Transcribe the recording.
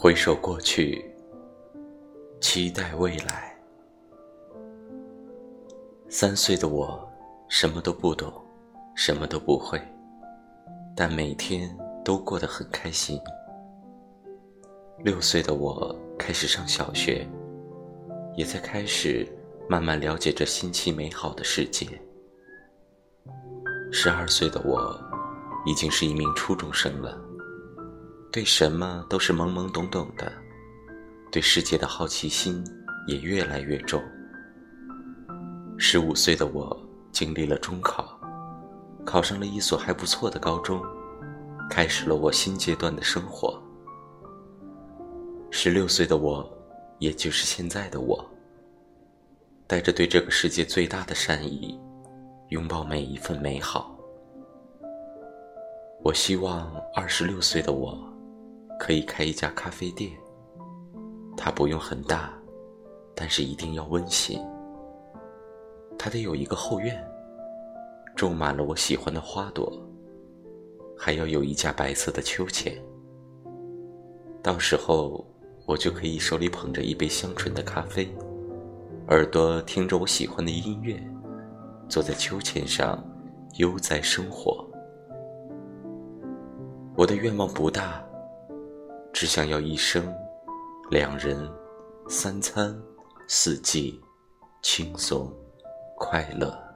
回首过去，期待未来。三岁的我，什么都不懂，什么都不会，但每天都过得很开心。六岁的我开始上小学，也在开始慢慢了解这新奇美好的世界。十二岁的我，已经是一名初中生了。对什么都是懵懵懂懂的，对世界的好奇心也越来越重。十五岁的我经历了中考，考上了一所还不错的高中，开始了我新阶段的生活。十六岁的我，也就是现在的我，带着对这个世界最大的善意，拥抱每一份美好。我希望二十六岁的我。可以开一家咖啡店，它不用很大，但是一定要温馨。它得有一个后院，种满了我喜欢的花朵，还要有一架白色的秋千。到时候，我就可以手里捧着一杯香醇的咖啡，耳朵听着我喜欢的音乐，坐在秋千上悠哉生活。我的愿望不大。只想要一生，两人，三餐，四季，轻松，快乐。